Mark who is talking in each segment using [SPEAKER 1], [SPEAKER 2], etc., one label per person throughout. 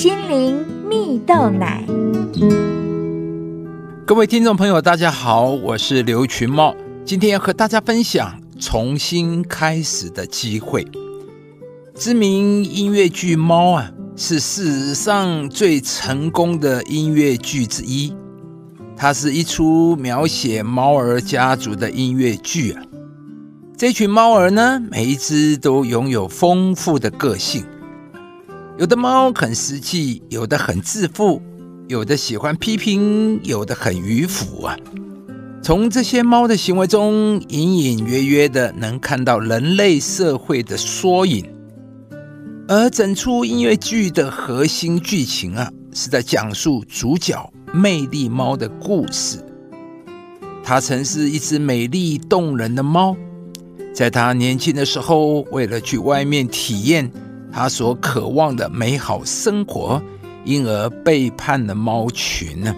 [SPEAKER 1] 心灵蜜豆奶。
[SPEAKER 2] 各位听众朋友，大家好，我是刘群茂，今天要和大家分享重新开始的机会。知名音乐剧《猫》啊，是史上最成功的音乐剧之一。它是一出描写猫儿家族的音乐剧啊。这群猫儿呢，每一只都拥有丰富的个性。有的猫很实际，有的很自负，有的喜欢批评，有的很迂腐啊。从这些猫的行为中，隐隐约约的能看到人类社会的缩影。而整出音乐剧的核心剧情啊，是在讲述主角魅力猫的故事。它曾是一只美丽动人的猫，在它年轻的时候，为了去外面体验。他所渴望的美好生活，因而背叛了猫群呢。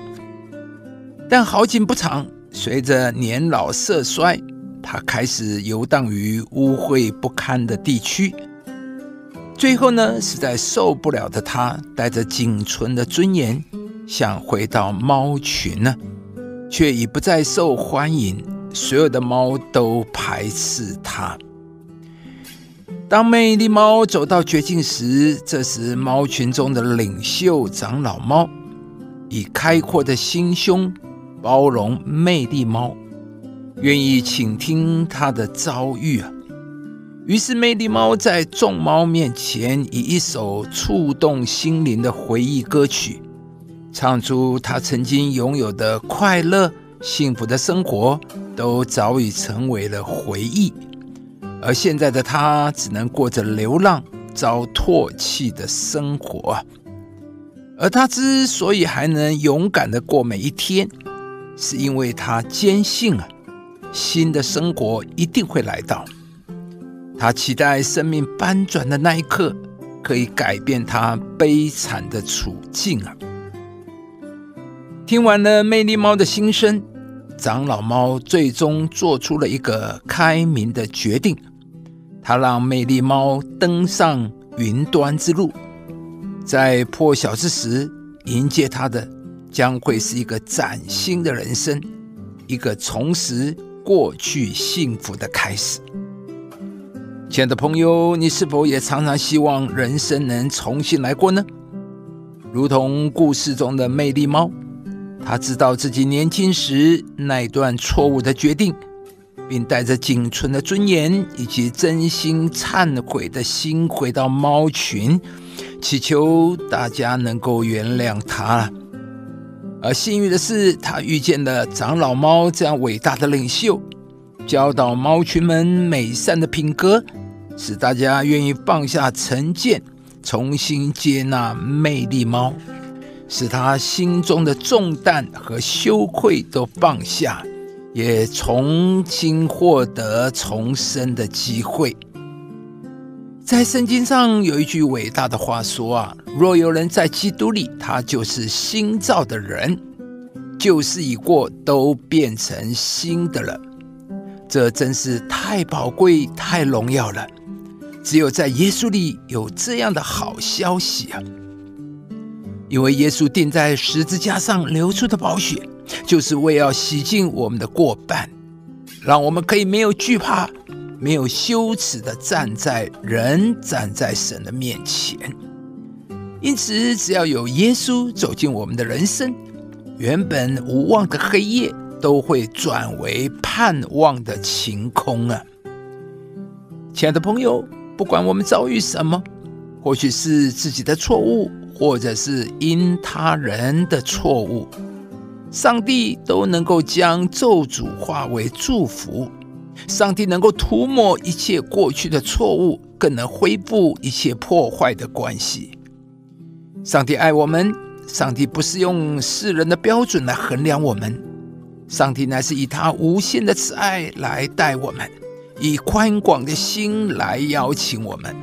[SPEAKER 2] 但好景不长，随着年老色衰，他开始游荡于污秽不堪的地区。最后呢，实在受不了的他，带着仅存的尊严，想回到猫群呢，却已不再受欢迎，所有的猫都排斥他。当魅力猫走到绝境时，这时猫群中的领袖长老猫以开阔的心胸包容魅力猫，愿意倾听它的遭遇啊。于是魅力猫在众猫面前，以一首触动心灵的回忆歌曲，唱出它曾经拥有的快乐、幸福的生活，都早已成为了回忆。而现在的他只能过着流浪、遭唾弃的生活！而他之所以还能勇敢的过每一天，是因为他坚信啊，新的生活一定会来到。他期待生命翻转的那一刻，可以改变他悲惨的处境啊！听完了魅力猫的心声，长老猫最终做出了一个开明的决定。他让魅力猫登上云端之路，在破晓之时迎接他的将会是一个崭新的人生，一个重拾过去幸福的开始。亲爱的朋友，你是否也常常希望人生能重新来过呢？如同故事中的魅力猫，他知道自己年轻时那段错误的决定。并带着仅存的尊严以及真心忏悔的心回到猫群，祈求大家能够原谅他。而幸运的是，他遇见了长老猫这样伟大的领袖，教导猫群们美善的品格，使大家愿意放下成见，重新接纳魅力猫，使他心中的重担和羞愧都放下。也重新获得重生的机会。在圣经上有一句伟大的话说啊：“若有人在基督里，他就是新造的人，旧事已过，都变成新的了。”这真是太宝贵、太荣耀了。只有在耶稣里有这样的好消息啊！因为耶稣钉在十字架上流出的宝血。就是为要洗净我们的过半，让我们可以没有惧怕、没有羞耻的站在人、站在神的面前。因此，只要有耶稣走进我们的人生，原本无望的黑夜都会转为盼望的晴空啊！亲爱的朋友，不管我们遭遇什么，或许是自己的错误，或者是因他人的错误。上帝都能够将咒诅化为祝福，上帝能够涂抹一切过去的错误，更能恢复一切破坏的关系。上帝爱我们，上帝不是用世人的标准来衡量我们，上帝乃是以他无限的慈爱来待我们，以宽广的心来邀请我们。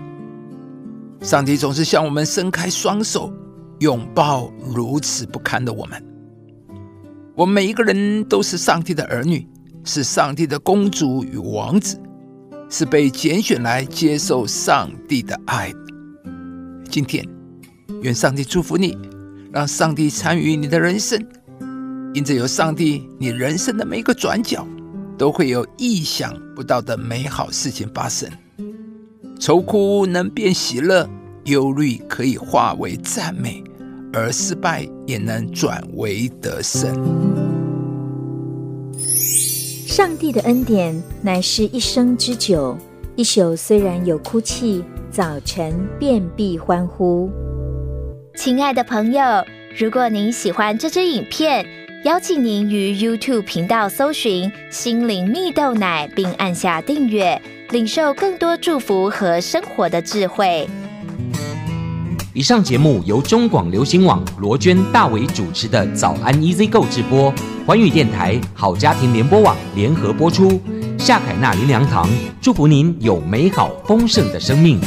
[SPEAKER 2] 上帝总是向我们伸开双手，拥抱如此不堪的我们。我们每一个人都是上帝的儿女，是上帝的公主与王子，是被拣选来接受上帝的爱。今天，愿上帝祝福你，让上帝参与你的人生。因着有上帝，你人生的每一个转角都会有意想不到的美好事情发生。愁苦能变喜乐，忧虑可以化为赞美，而失败也能转为得胜。
[SPEAKER 1] 上帝的恩典乃是一生之久，一宿虽然有哭泣，早晨便必欢呼。
[SPEAKER 3] 亲爱的朋友，如果您喜欢这支影片，邀请您于 YouTube 频道搜寻“心灵蜜豆奶”，并按下订阅，领受更多祝福和生活的智慧。
[SPEAKER 4] 以上节目由中广流行网罗娟、大伟主持的《早安 Easy Go》直播，环宇电台好家庭联播网联合播出。夏凯娜林良堂祝福您有美好丰盛的生命。